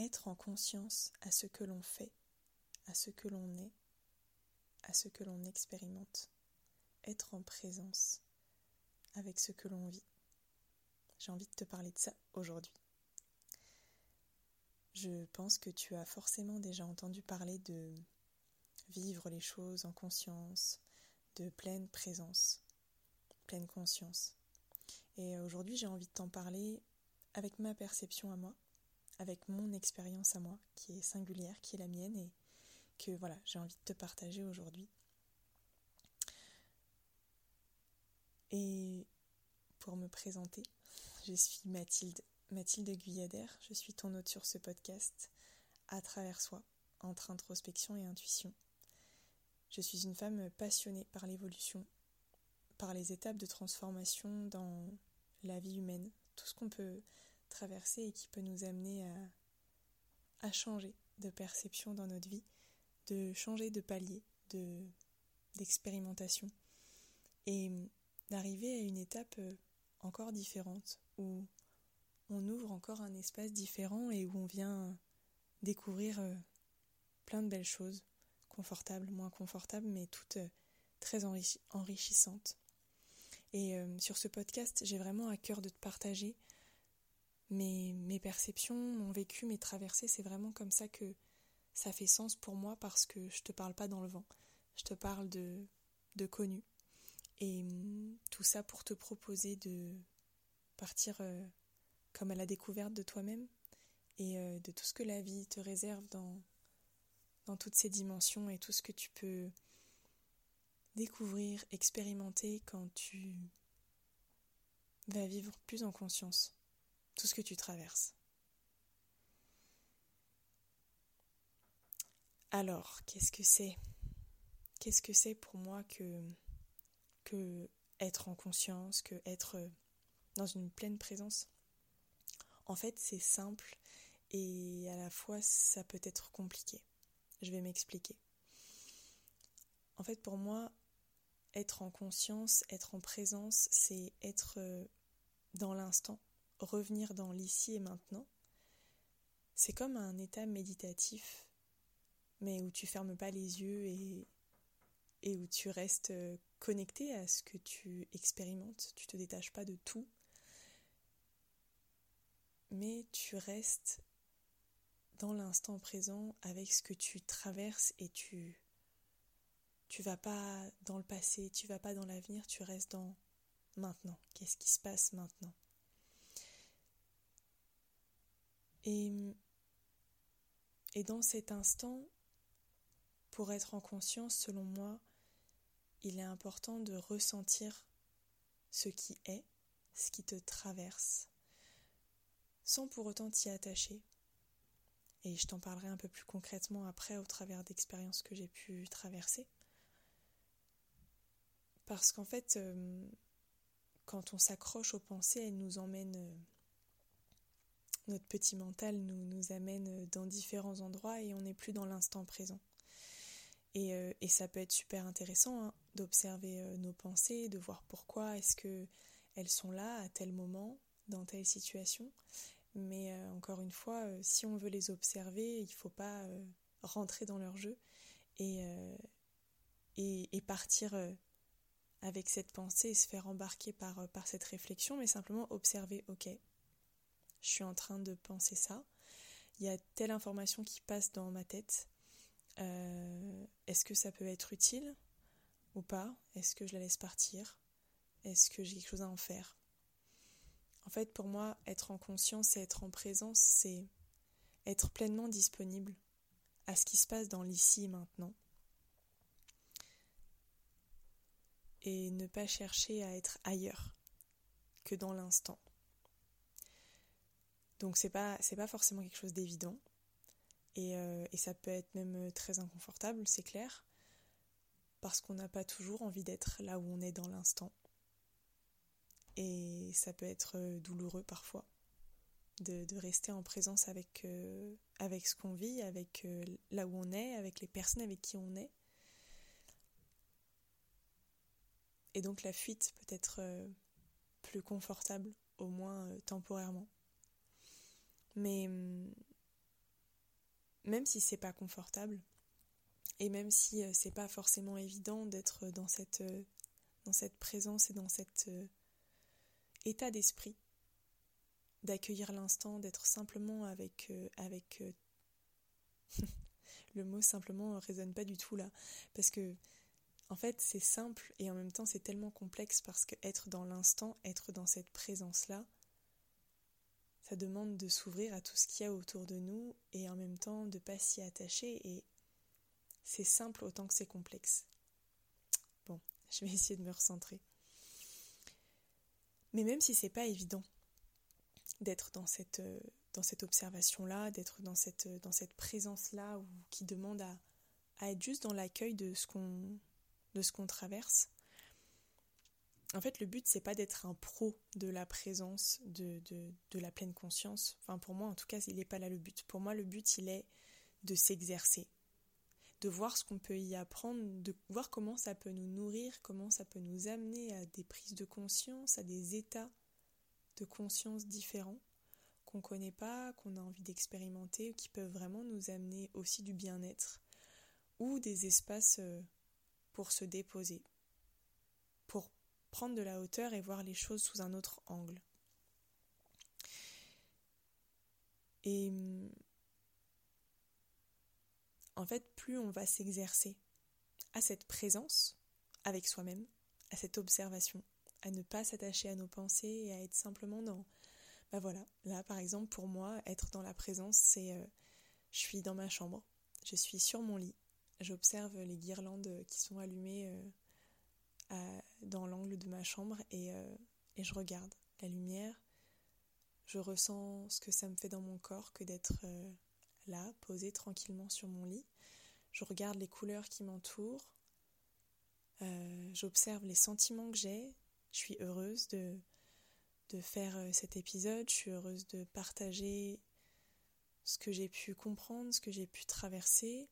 être en conscience à ce que l'on fait, à ce que l'on est, à ce que l'on expérimente, être en présence avec ce que l'on vit. J'ai envie de te parler de ça aujourd'hui. Je pense que tu as forcément déjà entendu parler de vivre les choses en conscience, de pleine présence, pleine conscience. Et aujourd'hui, j'ai envie de t'en parler avec ma perception à moi, avec mon expérience à moi, qui est singulière, qui est la mienne, et que voilà, j'ai envie de te partager aujourd'hui. Et pour me présenter, je suis Mathilde, Mathilde Guyadère, je suis ton hôte sur ce podcast, à travers soi, entre introspection et intuition. Je suis une femme passionnée par l'évolution, par les étapes de transformation dans la vie humaine, tout ce qu'on peut traverser et qui peut nous amener à, changer de perception dans notre vie, de changer de palier, de d'expérimentation et d'arriver à une étape euh, encore différente où on ouvre encore un espace différent et où on vient découvrir euh, plein de belles choses, confortables, moins confortables, mais toutes euh, très enrichissantes. Et sur ce podcast, j'ai vraiment à cœur de te partager mes, mes perceptions, mon vécu, mes traversées. C'est vraiment comme ça que ça fait sens pour moi parce que je te parle pas dans le vent. Je te parle de, connu. Et hum, tout ça pour te proposer de partir euh, comme à la découverte de toi-même et euh, de tout ce que la vie te réserve dans, dans toutes ces dimensions et tout ce que tu peux découvrir, expérimenter quand tu vas vivre plus en conscience tout ce que tu traverses. Alors, qu'est-ce que c'est? Qu'est-ce que c'est pour moi que, que être en conscience, que être dans une pleine présence? En fait, c'est simple et à la fois ça peut être compliqué. Je vais m'expliquer. En fait, pour moi, être en conscience, être en présence, c'est être dans l'instant, revenir dans l'ici et maintenant. C'est comme un état méditatif mais où tu fermes pas les yeux et, et où tu restes euh, connecté à ce que tu expérimentes. Tu te détaches pas de tout, mais tu restes dans l'instant présent avec ce que tu traverses et tu tu vas pas dans le passé, tu vas pas dans l'avenir, tu restes dans maintenant. Qu'est-ce qui se passe maintenant? Et dans cet instant, pour être en conscience, selon moi, il est important de ressentir ce qui est, ce qui te traverse, sans pour autant t'y attacher. Et je t'en parlerai un peu plus concrètement après au travers d'expériences que j'ai pu traverser. Parce qu'en fait, euh, quand on s'accroche aux pensées, elles nous emmènent, euh, notre petit mental nous, amène dans différents endroits et on n'est plus dans l'instant présent. Euh, et, ça peut être super intéressant hein, d'observer euh, nos pensées, de voir pourquoi est-ce que elles sont là à tel moment, dans telle situation. Mais euh, encore une fois, si on veut les observer, il ne faut pas rentrer dans leur jeu et, partir avec cette pensée et se faire embarquer par cette réflexion, mais simplement observer, ok, je suis en train de penser ça, il y a telle information qui passe dans ma tête, euh, est-ce que ça peut être utile ou pas? Est-ce que je la laisse partir? Est-ce que j'ai quelque chose à en faire? En fait, pour moi, être en conscience et être en présence, c'est être pleinement disponible à ce qui se passe dans l'ici et maintenant. Et ne pas chercher à être ailleurs que dans l'instant. Donc c'est pas c'est pas forcément quelque chose d'évident. Euh, et, ça peut être même euh, très inconfortable, c'est clair, parce qu'on n'a pas toujours envie d'être là où on est dans l'instant. Et ça peut être euh, douloureux parfois de, rester en présence avec, avec ce qu'on vit, avec là où on est, avec les personnes avec qui on est. Et donc la fuite peut être plus confortable, au moins temporairement. Mais hum, même si c'est pas confortable, et même si euh, c'est pas forcément évident d'être dans cette, euh, présence et dans cet euh, état d'esprit, d'accueillir l'instant, d'être simplement avec, avec le mot simplement résonne pas du tout là, parce que en fait c'est simple et en même temps c'est tellement complexe parce que être dans l'instant, être dans cette présence là, ça demande de s'ouvrir à tout ce qu'il y a autour de nous et en même temps de pas s'y attacher et c'est simple autant que c'est complexe. Bon, je vais essayer de me recentrer. Mais même si c'est pas évident d'être dans cette, euh, dans cette observation-là, d'être dans cette, euh, dans cette présence-là qui demande à, à être juste dans l'accueil de ce qu'on de ce qu'on traverse. En fait, le but, c'est pas d'être un pro de la présence, de, la pleine conscience. Enfin, pour moi, en tout cas, il n'est pas là le but. Pour moi, le but, il est de s'exercer, de voir ce qu'on peut y apprendre, de voir comment ça peut nous nourrir, comment ça peut nous amener à des prises de conscience, à des états de conscience différents qu'on ne connaît pas, qu'on a envie d'expérimenter, qui peuvent vraiment nous amener aussi du bien-être ou des espaces euh, pour se déposer, pour prendre de la hauteur et voir les choses sous un autre angle. Et en fait, plus on va s'exercer à cette présence avec soi-même, à cette observation, à ne pas s'attacher à nos pensées et à être simplement dans... Bah voilà, là par exemple pour moi, être dans la présence, c'est... Euh, je suis dans ma chambre, je suis sur mon lit, j'observe les guirlandes qui sont allumées euh, dans l'angle de ma chambre et, euh, et, je regarde la lumière, je ressens ce que ça me fait dans mon corps que d'être là, posée tranquillement sur mon lit. Je regarde les couleurs qui m'entourent. Euh, j'observe les sentiments que j'ai. Je suis heureuse de, de faire euh, cet épisode. Je suis heureuse de partager ce que j'ai pu comprendre, ce que j'ai pu traverser.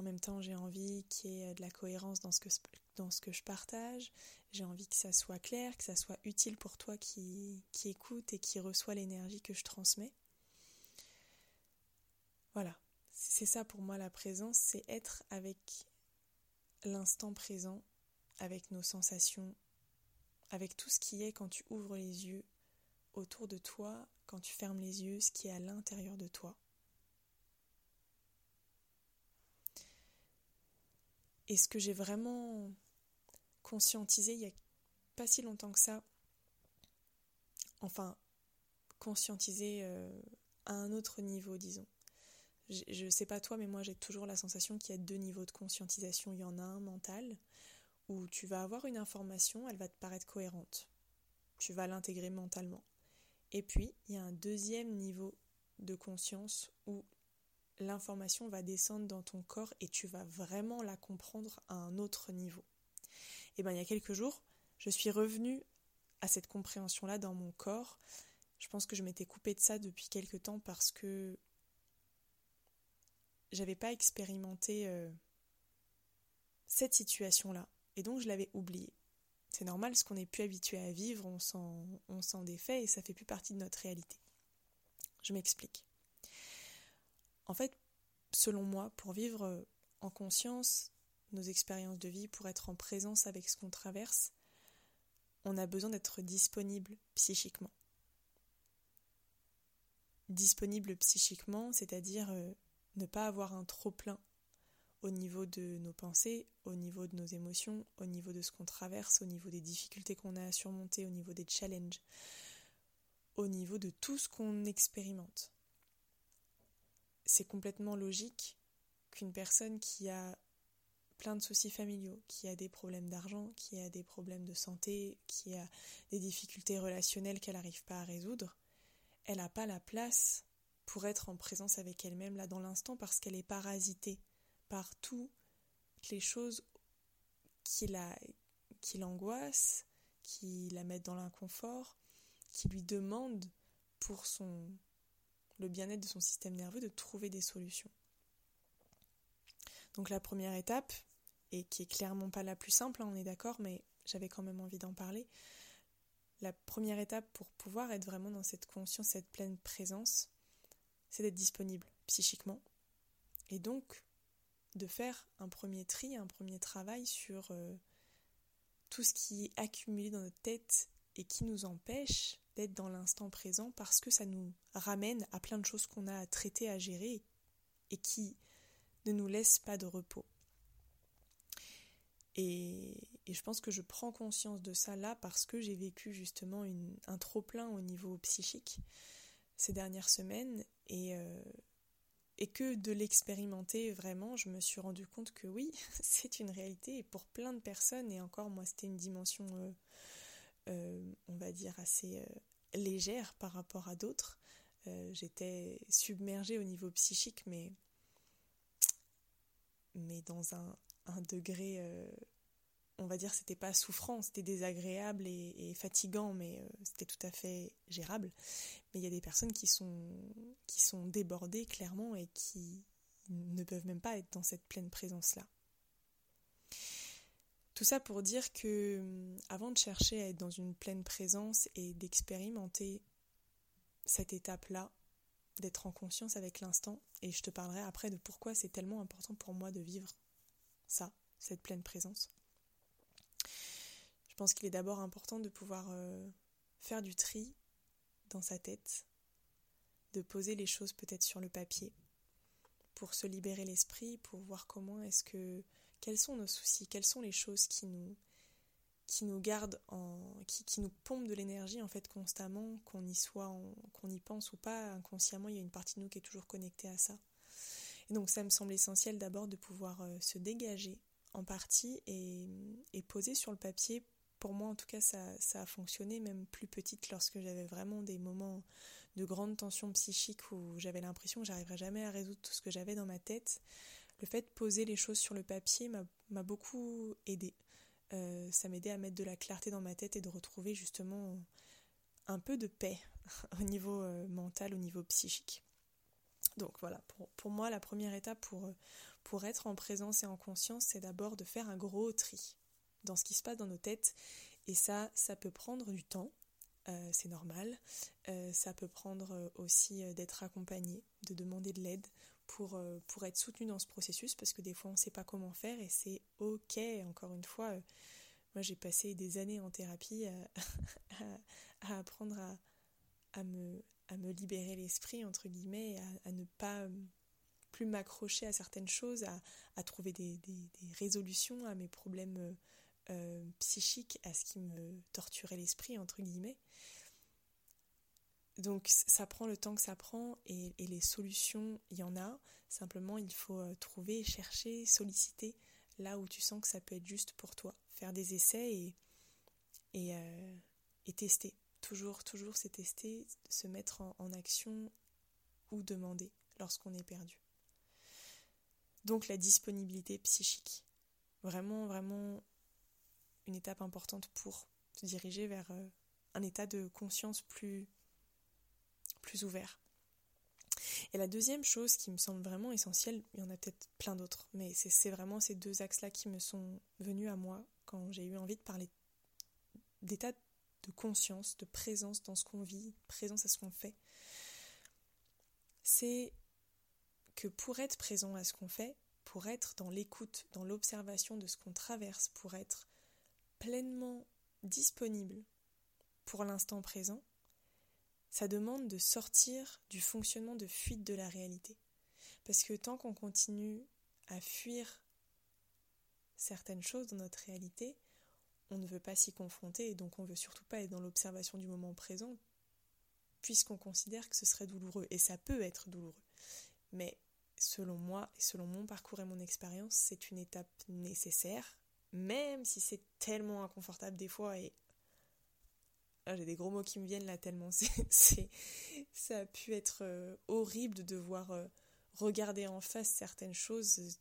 En même temps, j'ai envie qu'il y ait de la cohérence dans ce que, dans ce que je partage. J'ai envie que ça soit clair, que ça soit utile pour toi qui, qui écoute et qui reçoit l'énergie que je transmets. Voilà, c'est ça pour moi la présence, c'est être avec l'instant présent, avec nos sensations, avec tout ce qui est quand tu ouvres les yeux autour de toi, quand tu fermes les yeux, ce qui est à l'intérieur de toi. Et ce que j'ai vraiment conscientisé il n'y a pas si longtemps que ça, enfin conscientisé euh, à un autre niveau, disons je sais pas toi, mais moi j'ai toujours la sensation qu'il y a deux niveaux de conscientisation. Il y en a un mental, où tu vas avoir une information, elle va te paraître cohérente. Tu vas l'intégrer mentalement. Et puis, il y a un deuxième niveau de conscience où l'information va descendre dans ton corps et tu vas vraiment la comprendre à un autre niveau. Et bien, il y a quelques jours, je suis revenue à cette compréhension-là dans mon corps. Je pense que je m'étais coupée de ça depuis quelques temps parce que j'avais pas expérimenté euh, cette situation-là. Et donc je l'avais oubliée. C'est normal, ce qu'on n'est plus habitué à vivre, on s'en, on s'en défait et ça fait plus partie de notre réalité. Je m'explique. En fait, selon moi, pour vivre euh, en conscience nos expériences de vie, pour être en présence avec ce qu'on traverse, on a besoin d'être disponible psychiquement. Disponible psychiquement, c'est-à-dire euh, ne pas avoir un trop-plein au niveau de nos pensées, au niveau de nos émotions, au niveau de ce qu'on traverse, au niveau des difficultés qu'on a à surmonter, au niveau des challenges, au niveau de tout ce qu'on expérimente. C'est complètement logique qu'une personne qui a plein de soucis familiaux, qui a des problèmes d'argent, qui a des problèmes de santé, qui a des difficultés relationnelles qu'elle n'arrive pas à résoudre, elle n'a pas la place pour être en présence avec elle-même là dans l'instant parce qu'elle est parasitée par toutes les choses qui qui l'angoissent, qui la mettent dans l'inconfort, qui lui demandent pour son le bien-être de son système nerveux de trouver des solutions. Donc la première étape, et qui est clairement pas la plus simple, hein, on est d'accord, mais j'avais quand même envie d'en parler. La première étape pour pouvoir être vraiment dans cette conscience, cette pleine présence, c'est d'être disponible psychiquement, Et donc, de faire un premier tri, un premier travail sur euh, tout ce qui est accumulé dans notre tête et qui nous empêche d'être dans l'instant présent parce que ça nous ramène à plein de choses qu'on a à traiter, à gérer et qui ne nous laissent pas de repos. Et, je pense que je prends conscience de ça là parce que j'ai vécu justement un trop-plein au niveau psychique ces dernières semaines et, euh, et que de l'expérimenter vraiment, je me suis rendu compte que oui, c'est une réalité et pour plein de personnes, et encore moi c'était une dimension, euh, euh, on va dire, assez légère par rapport à d'autres. J'étais submergée au niveau psychique, mais, dans un, degré on va dire c'était pas souffrant, c'était désagréable et, fatigant, mais euh, c'était tout à fait gérable. Mais il y a des personnes qui sont, qui sont débordées clairement et qui ne peuvent même pas être dans cette pleine présence-là. Tout ça pour dire que hum, avant de chercher à être dans une pleine présence et d'expérimenter cette étape-là, d'être en conscience avec l'instant, et je te parlerai après de pourquoi c'est tellement important pour moi de vivre ça, cette pleine présence. Je pense qu'il est d'abord important de pouvoir euh, faire du tri dans sa tête, de poser les choses peut-être sur le papier pour se libérer l'esprit, pour voir comment est-ce que quels sont nos soucis, quelles sont les choses qui nous qui nous gardent en qui, nous pompent de l'énergie en fait constamment, qu'on y soit qu'on y pense ou pas inconsciemment, il y a une partie de nous qui est toujours connectée à ça. Et donc ça me semble essentiel d'abord de pouvoir euh, se dégager en partie et, poser sur le papier pour moi en tout cas ça, a fonctionné même plus petite lorsque j'avais vraiment des moments de grande tension psychique où j'avais l'impression que j'arriverais jamais à résoudre tout ce que j'avais dans ma tête. Le fait de poser les choses sur le papier m'a beaucoup aidé. Euh, ça m'aidait à mettre de la clarté dans ma tête et de retrouver justement un peu de paix au niveau euh, mental, au niveau psychique. Donc voilà, pour, moi, la première étape pour, être en présence et en conscience, c'est d'abord de faire un gros tri dans ce qui se passe dans nos têtes. Et ça, ça peut prendre du temps, euh, c'est normal. Euh, ça peut prendre aussi d'être accompagné, de demander de l'aide pour, pour être soutenu dans ce processus, parce que des fois on ne sait pas comment faire et c'est ok. Encore une fois, moi j'ai passé des années en thérapie à, apprendre à, me, libérer l'esprit, entre guillemets, à, ne pas plus m'accrocher à certaines choses, à, trouver des, résolutions à mes problèmes euh, psychique à ce qui me torturait l'esprit, entre guillemets. Donc ça prend le temps que ça prend et, les solutions, il y en a. Simplement, il faut euh, trouver, chercher, solliciter là où tu sens que ça peut être juste pour toi. Faire des essais et, euh, tester. Toujours, toujours, c'est tester, se mettre en action ou demander lorsqu'on est perdu. Donc la disponibilité psychique. Vraiment, vraiment une étape importante pour se diriger vers euh, un état de conscience plus, plus ouvert. Et la deuxième chose qui me semble vraiment essentielle, il y en a peut-être plein d'autres, mais c'est vraiment ces deux axes-là qui me sont venus à moi quand j'ai eu envie de parler d'état de conscience, de présence dans ce qu'on vit, présence à ce qu'on fait. C'est que pour être présent à ce qu'on fait, pour être dans l'écoute, dans l'observation de ce qu'on traverse, pour être pleinement disponible pour l'instant présent, ça demande de sortir du fonctionnement de fuite de la réalité. Parce que tant qu'on continue à fuir certaines choses dans notre réalité, on ne veut pas s'y confronter et donc on ne veut surtout pas être dans l'observation du moment présent puisqu'on considère que ce serait douloureux et ça peut être douloureux. Mais selon moi et selon mon parcours et mon expérience, c'est une étape nécessaire même si c'est tellement inconfortable des fois et ah, j'ai des gros mots qui me viennent là tellement. Ça a pu être euh, horrible de devoir euh, regarder en face certaines choses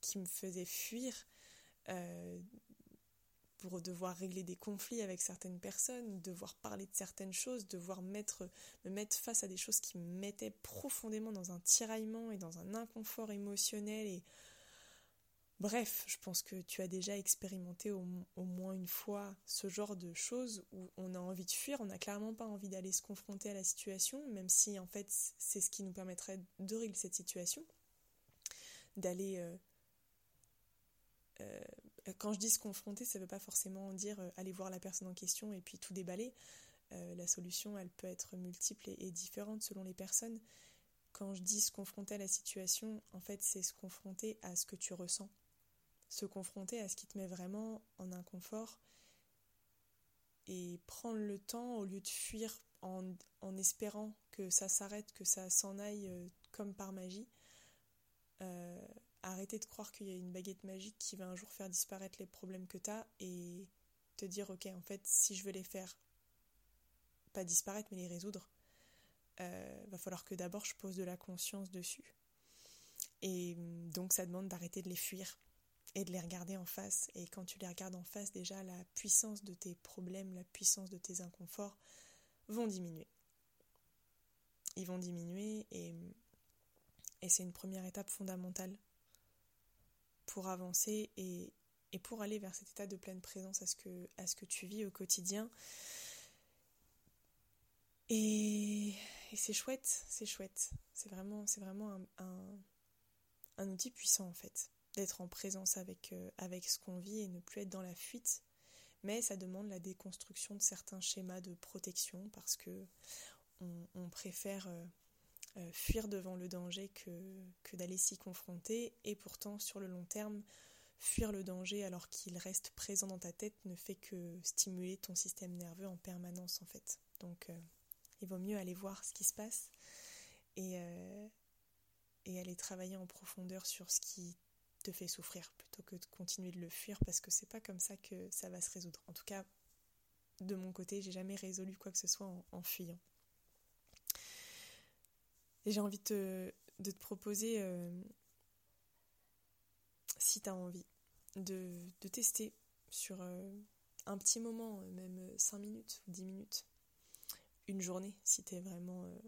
qui me faisaient fuir euh, pour devoir régler des conflits avec certaines personnes, devoir parler de certaines choses, devoir mettre, me mettre face à des choses qui me mettaient profondément dans un tiraillement et dans un inconfort émotionnel et Bref, je pense que tu as déjà expérimenté au, moins une fois ce genre de choses où on a envie de fuir, on n'a clairement pas envie d'aller se confronter à la situation, même si en fait c'est ce qui nous permettrait de régler cette situation, d'aller... Euh, euh, quand je dis se confronter, ça ne veut pas forcément dire euh, aller voir la personne en question et puis tout déballer. la solution, elle peut être multiple et, et différente selon les personnes. Quand je dis se confronter à la situation, en fait, c'est se confronter à ce que tu ressens se confronter à ce qui te met vraiment en inconfort et prendre le temps au lieu de fuir en, espérant que ça s'arrête, que ça s'en aille euh, comme par magie. Euh, arrêter de croire qu'il y a une baguette magique qui va un jour faire disparaître les problèmes que tu as et te dire ok en fait si je veux les faire pas disparaître mais les résoudre euh, va falloir que d'abord je pose de la conscience dessus et donc ça demande d'arrêter de les fuir et de les regarder en face. Et quand tu les regardes en face, déjà la puissance de tes problèmes, la puissance de tes inconforts vont diminuer. Ils vont diminuer et, et c'est une première étape fondamentale pour avancer et, et, pour aller vers cet état de pleine présence à ce que, à ce que tu vis au quotidien. Et, c'est chouette, c'est chouette. C'est vraiment, vraiment un, un outil puissant en fait d'être en présence avec, euh, avec ce qu'on vit et ne plus être dans la fuite. Mais ça demande la déconstruction de certains schémas de protection parce que on, préfère euh, euh, fuir devant le danger que, que d'aller s'y confronter. Et pourtant, sur le long terme, fuir le danger alors qu'il reste présent dans ta tête ne fait que stimuler ton système nerveux en permanence en fait. Donc il vaut mieux aller voir ce qui se passe et, et aller travailler en profondeur sur ce qui te fait souffrir plutôt que de continuer de le fuir parce que c'est pas comme ça que ça va se résoudre. En tout cas, de mon côté, j'ai jamais résolu quoi que ce soit en, fuyant. Et j'ai envie de te, proposer, euh, si tu as envie, de, tester sur euh, un petit moment, même 5 minutes ou 10 minutes, une journée, si tu es vraiment. Euh,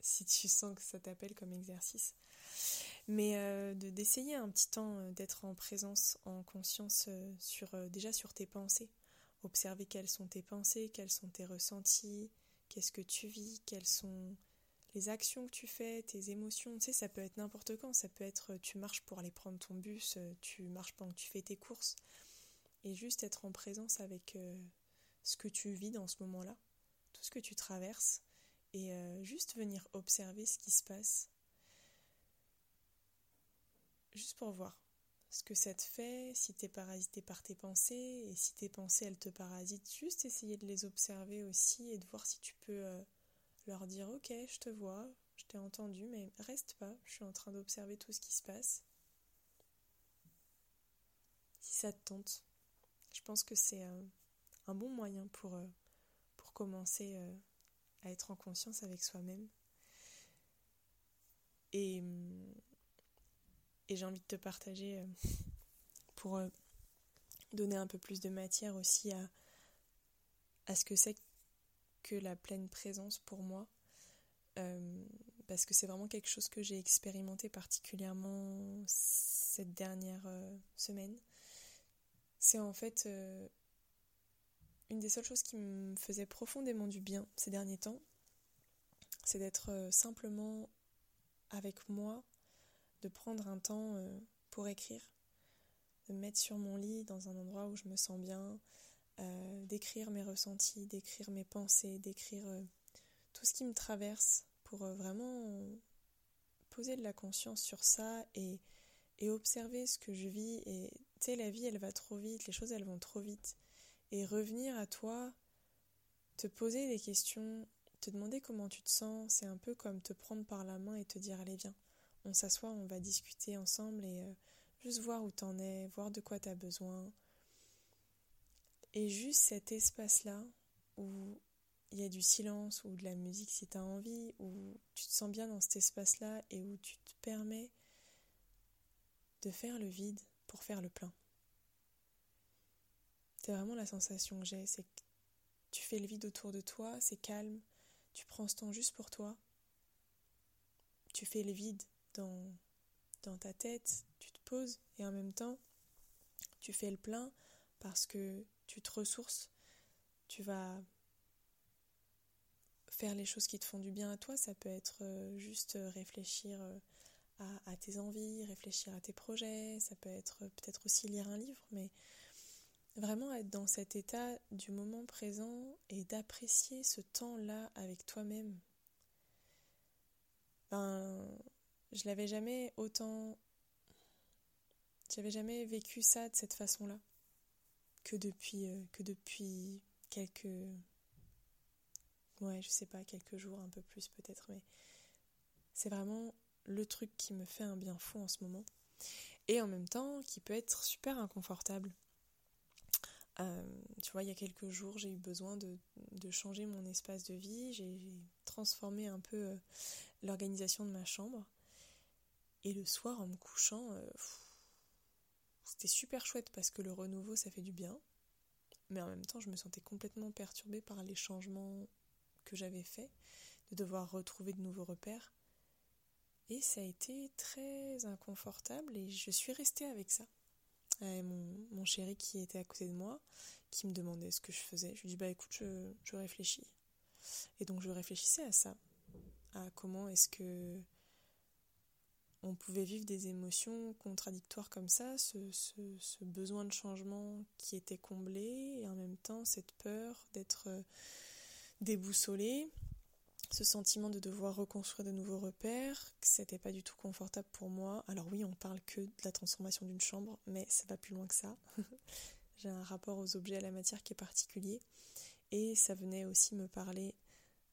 si tu sens que ça t'appelle comme exercice mais euh, d'essayer un petit temps euh, d'être en présence, en conscience euh, sur déjà sur tes pensées, observer quelles sont tes pensées, quels sont tes ressentis, qu'est-ce que tu vis, quelles sont les actions que tu fais, tes émotions, tu sais, ça peut être n'importe quand, ça peut être tu marches pour aller prendre ton bus, tu marches pendant que tu fais tes courses, et juste être en présence avec ce que tu vis dans ce moment-là, tout ce que tu traverses, et juste venir observer ce qui se passe, juste pour voir ce que ça te fait, si tu es parasité par tes pensées, et si tes pensées elles te parasitent, juste essayer de les observer aussi et de voir si tu peux euh, leur dire ok, je te vois, je t'ai entendu, mais reste pas, je suis en train d'observer tout ce qui se passe. Si ça te tente, je pense que c'est euh, un bon moyen pour, euh, pour commencer à être en conscience avec soi-même. Et hum, et j'ai envie de te partager euh, pour euh, donner un peu plus de matière aussi à, à ce que c'est que la pleine présence pour moi. Euh, parce que c'est vraiment quelque chose que j'ai expérimenté particulièrement cette dernière semaine. C'est en fait une des seules choses qui me faisait profondément du bien ces derniers temps. C'est d'être simplement avec moi de prendre un temps euh, pour écrire, de me mettre sur mon lit dans un endroit où je me sens bien, euh, d'écrire mes ressentis, d'écrire mes pensées, d'écrire euh, tout ce qui me traverse pour vraiment poser de la conscience sur ça et, observer ce que je vis. Et tu sais, la vie, elle va trop vite, les choses, elles vont trop vite. Et revenir à toi, te poser des questions, te demander comment tu te sens, c'est un peu comme te prendre par la main et te dire allez viens, on s'assoit, on va discuter ensemble et euh, juste voir où t'en es, voir de quoi t'as besoin. Et juste cet espace-là où il y a du silence ou de la musique si t'as envie, où tu te sens bien dans cet espace-là et où tu te permets de faire le vide pour faire le plein. C'est vraiment la sensation que j'ai, c'est que tu fais le vide autour de toi, c'est calme, tu prends ce temps juste pour toi, tu fais le vide dans dans ta tête, tu te poses et en même temps, tu fais le plein parce que tu te ressources, tu vas faire les choses qui te font du bien à toi. Ça peut être euh, juste réfléchir euh, à, tes envies, réfléchir à tes projets, ça peut être euh, peut-être aussi lire un livre, mais vraiment être dans cet état du moment présent et d'apprécier ce temps-là avec toi-même. Ben, je l'avais jamais autant. J'avais jamais vécu ça de cette façon-là que depuis, que depuis quelques ouais, je sais pas, quelques jours, un peu plus peut-être, mais c'est vraiment le truc qui me fait un bien fou en ce moment. Et en même temps, qui peut être super inconfortable. Euh, tu vois, il y a quelques jours, j'ai eu besoin de, changer mon espace de vie. J'ai transformé un peu euh, l'organisation de ma chambre. Et le soir, en me couchant, euh, c'était super chouette parce que le renouveau, ça fait du bien. Mais en même temps, je me sentais complètement perturbée par les changements que j'avais fait, de devoir retrouver de nouveaux repères. Et ça a été très inconfortable et je suis restée avec ça. Et mon, chéri qui était à côté de moi, qui me demandait ce que je faisais, je lui dis bah écoute, je réfléchis. Et donc je réfléchissais à ça, à comment est-ce que on pouvait vivre des émotions contradictoires comme ça, ce, besoin de changement qui était comblé, et en même temps cette peur d'être déboussolé, ce sentiment de devoir reconstruire de nouveaux repères, que c'était pas du tout confortable pour moi. Alors oui, on parle que de la transformation d'une chambre, mais ça va plus loin que ça. J'ai un rapport aux objets, à la matière qui est particulier. Et ça venait aussi me parler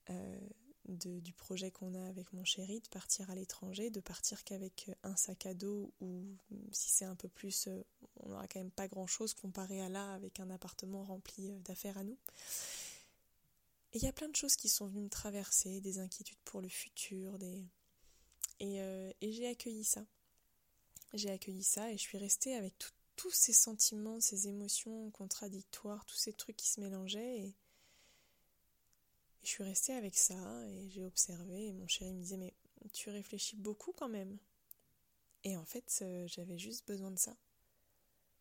euh, du projet qu'on a avec mon chéri, de partir à l'étranger, de partir qu'avec un sac à dos, ou si c'est un peu plus, euh, on n'aura quand même pas grand-chose comparé à là, avec un appartement rempli euh, d'affaires à nous. Et il y a plein de choses qui sont venues me traverser, des inquiétudes pour le futur, des... et, euh, et j'ai accueilli ça. J'ai accueilli ça et je suis restée avec tous ces sentiments, ces émotions contradictoires, tous ces trucs qui se mélangeaient. Et, je suis restée avec ça et j'ai observé. Et mon chéri me disait Mais tu réfléchis beaucoup quand même. Et en fait, euh, j'avais juste besoin de ça.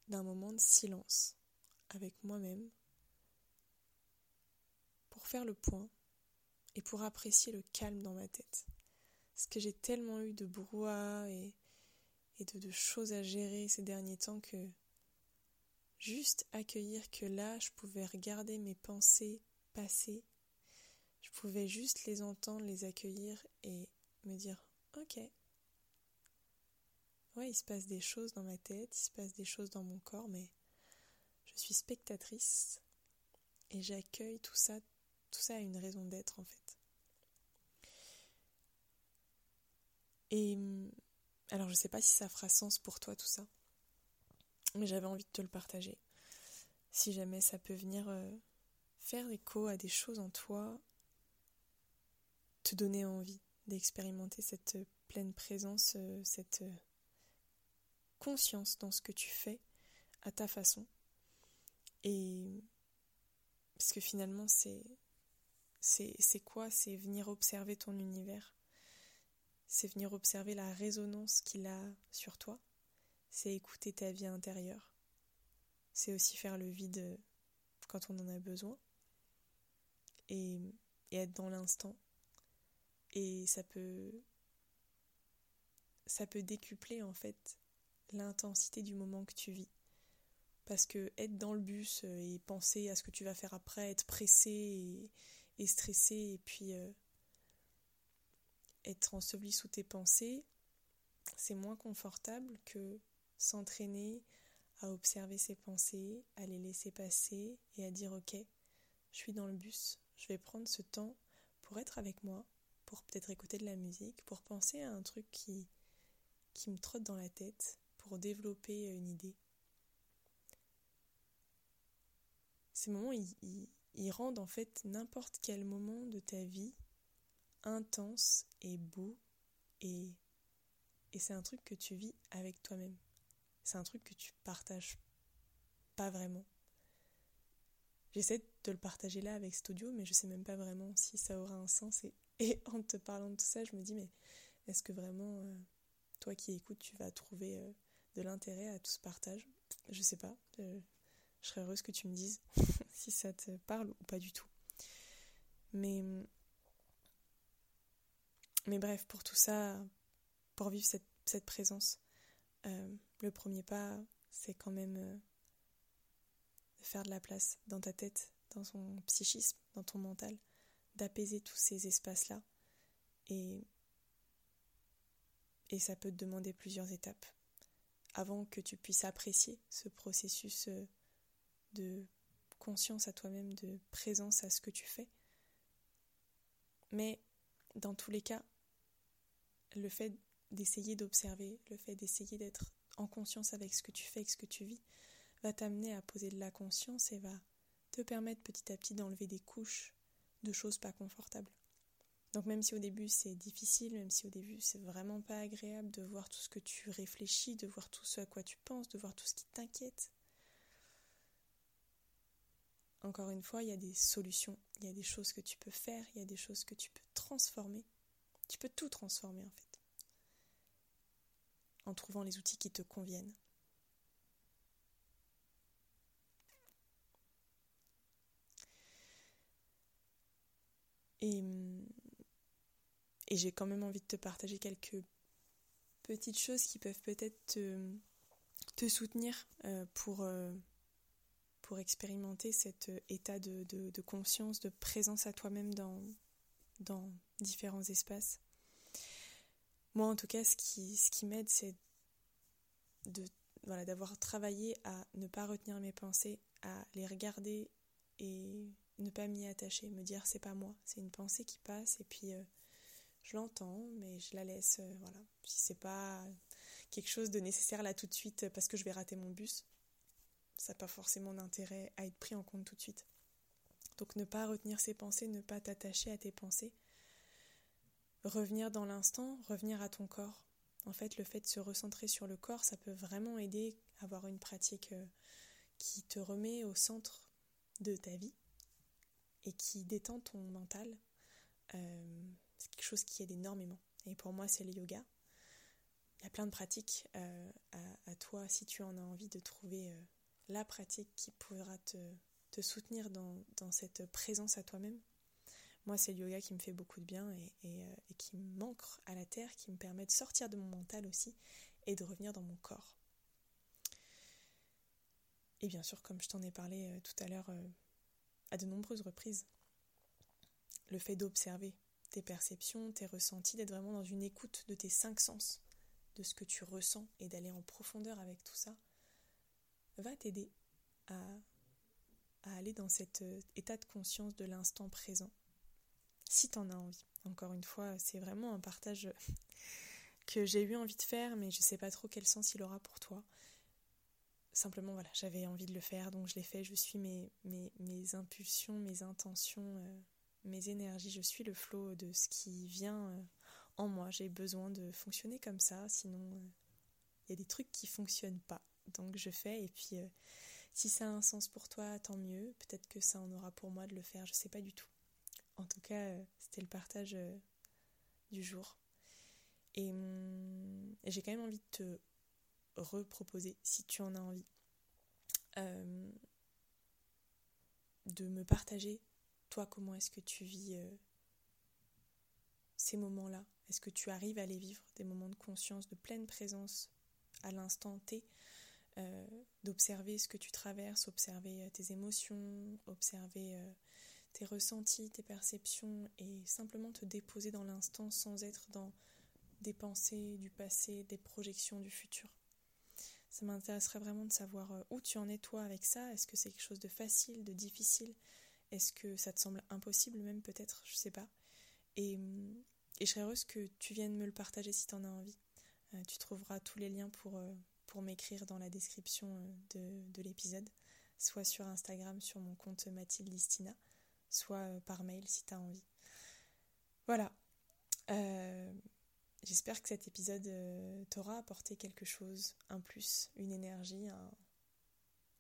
D'un moment de silence avec moi-même pour faire le point et pour apprécier le calme dans ma tête. Parce que j'ai tellement eu de brouhaha et, et de, de, choses à gérer ces derniers temps que juste accueillir que là, je pouvais regarder mes pensées passer, je pouvais juste les entendre, les accueillir et me dire ok. Ouais, il se passe des choses dans ma tête, il se passe des choses dans mon corps, mais je suis spectatrice et j'accueille tout ça tout ça a une raison d'être en fait. Et alors je sais pas si ça fera sens pour toi tout ça, mais j'avais envie de te le partager. Si jamais ça peut venir euh, faire écho à des choses en toi, te donner envie d'expérimenter cette pleine présence, euh, cette euh, conscience dans ce que tu fais à ta façon. Et parce que finalement c'est quoi? C'est venir observer ton univers. C'est venir observer la résonance qu'il a sur toi. C'est écouter ta vie intérieure. C'est aussi faire le vide quand on en a besoin. Et, être dans l'instant. Et ça peut ça peut décupler en fait l'intensité du moment que tu vis. Parce que être dans le bus et penser à ce que tu vas faire après, être pressé et, et stressé et puis euh, être enseveli sous tes pensées, c'est moins confortable que s'entraîner à observer ses pensées, à les laisser passer et à dire ok, je suis dans le bus, je vais prendre ce temps pour être avec moi, pour peut-être écouter de la musique, pour penser à un truc qui, me trotte dans la tête, pour développer une idée. Ces moments, ils, ils rendent en fait n'importe quel moment de ta vie intense et beau et, c'est un truc que tu vis avec toi-même. C'est un truc que tu partages pas vraiment. J'essaie de le partager là avec Studio, mais je sais même pas vraiment si ça aura un sens. en te parlant de tout ça, je me dis, mais est-ce que vraiment euh, toi qui écoutes, tu vas trouver de l'intérêt à tout ce partage? Je sais pas, je serais heureuse que tu me dises si ça te parle ou pas du tout. Mais, mais bref, pour tout ça, pour vivre cette, cette présence, euh, le premier pas, c'est quand même euh, faire de la place dans ta tête, dans ton psychisme, dans ton mental, d'apaiser tous ces espaces-là. Et, et ça peut te demander plusieurs étapes avant que tu puisses apprécier ce processus euh, de conscience à toi-même, de présence à ce que tu fais. Mais dans tous les cas, le fait d'essayer d'observer, le fait d'essayer d'être en conscience avec ce que tu fais, avec ce que tu vis, va t'amener à poser de la conscience et va te permettre petit à petit d'enlever des couches de choses pas confortables. Donc même si au début c'est difficile, même si au début c'est vraiment pas agréable de voir tout ce que tu réfléchis, de voir tout ce à quoi tu penses, de voir tout ce qui t'inquiète, encore une fois, il y a des solutions, il y a des choses que tu peux faire, il y a des choses que tu peux transformer. Tu peux tout transformer en fait. En trouvant les outils qui te conviennent. Et, j'ai quand même envie de te partager quelques petites choses qui peuvent peut-être te, soutenir euh, pour, euh, pour expérimenter cet euh, état de, de, conscience, de présence à toi-même dans, dans différents espaces. Moi, en tout cas, ce qui, ce qui m'aide, c'est de voilà, d'avoir travaillé à ne pas retenir mes pensées, à les regarder et ne pas m'y attacher, me dire c'est pas moi, c'est une pensée qui passe et puis euh, je l'entends, mais je la laisse, euh, voilà. Si c'est pas quelque chose de nécessaire là tout de suite parce que je vais rater mon bus, ça n'a pas forcément d'intérêt à être pris en compte tout de suite. Donc ne pas retenir ses pensées, ne pas t'attacher à tes pensées. Revenir dans l'instant, revenir à ton corps. En fait, le fait de se recentrer sur le corps, ça peut vraiment aider à avoir une pratique euh, qui te remet au centre de ta vie et qui détend ton mental. Euh, c'est quelque chose qui aide énormément. Et pour moi, c'est le yoga. Il y a plein de pratiques euh, à, toi si tu en as envie de trouver la pratique qui pourra te, soutenir dans, cette présence à toi-même. Moi, c'est le yoga qui me fait beaucoup de bien et, euh, et, qui m'ancre à la terre, qui me permet de sortir de mon mental aussi et de revenir dans mon corps. Et bien sûr, comme je t'en ai parlé euh, tout à l'heure euh, à de nombreuses reprises, le fait d'observer tes perceptions, tes ressentis, d'être vraiment dans une écoute de tes cinq sens, de ce que tu ressens et d'aller en profondeur avec tout ça, va t'aider à, aller dans cet euh, état de conscience de l'instant présent, si tu en as envie. Encore une fois, c'est vraiment un partage que j'ai eu envie de faire, mais je ne sais pas trop quel sens il aura pour toi. Simplement, voilà, j'avais envie de le faire, donc je l'ai fait. Je suis mes, mes, mes impulsions, mes intentions, euh, mes énergies. Je suis le flot de ce qui vient euh, en moi. J'ai besoin de fonctionner comme ça, sinon il y a des trucs qui fonctionnent pas donc je fais et puis euh, si ça a un sens pour toi, tant mieux. Peut-être que ça en aura pour moi de le faire, je sais pas du tout. En tout cas, euh, c'était le partage euh, du jour. Et, hum, j'ai quand même envie de te reproposer, si tu en as envie, de me partager, toi, comment est-ce que tu vis ces moments-là? Est-ce que tu arrives à les vivre, des moments de conscience, de pleine présence à l'instant T euh, d'observer ce que tu traverses, observer euh, tes émotions, observer euh, tes ressentis, tes perceptions et simplement te déposer dans l'instant sans être dans des pensées du passé, des projections du futur? Ça m'intéresserait vraiment de savoir où tu en es toi avec ça. Est-ce que c'est quelque chose de facile, de difficile? Est-ce que ça te semble impossible même peut-être? Je sais pas. Et, et, je serais heureuse que tu viennes me le partager si tu en as envie. tu trouveras tous les liens pour, pour m'écrire dans la description euh, de, l'épisode, soit sur Instagram sur mon compte Mathilde Listina, soit euh, par mail si tu as envie. Voilà. Euh, j'espère que cet épisode t'aura apporté quelque chose, un plus, une énergie,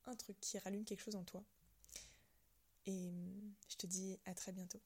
un, truc qui rallume quelque chose en toi. Et je te dis à très bientôt.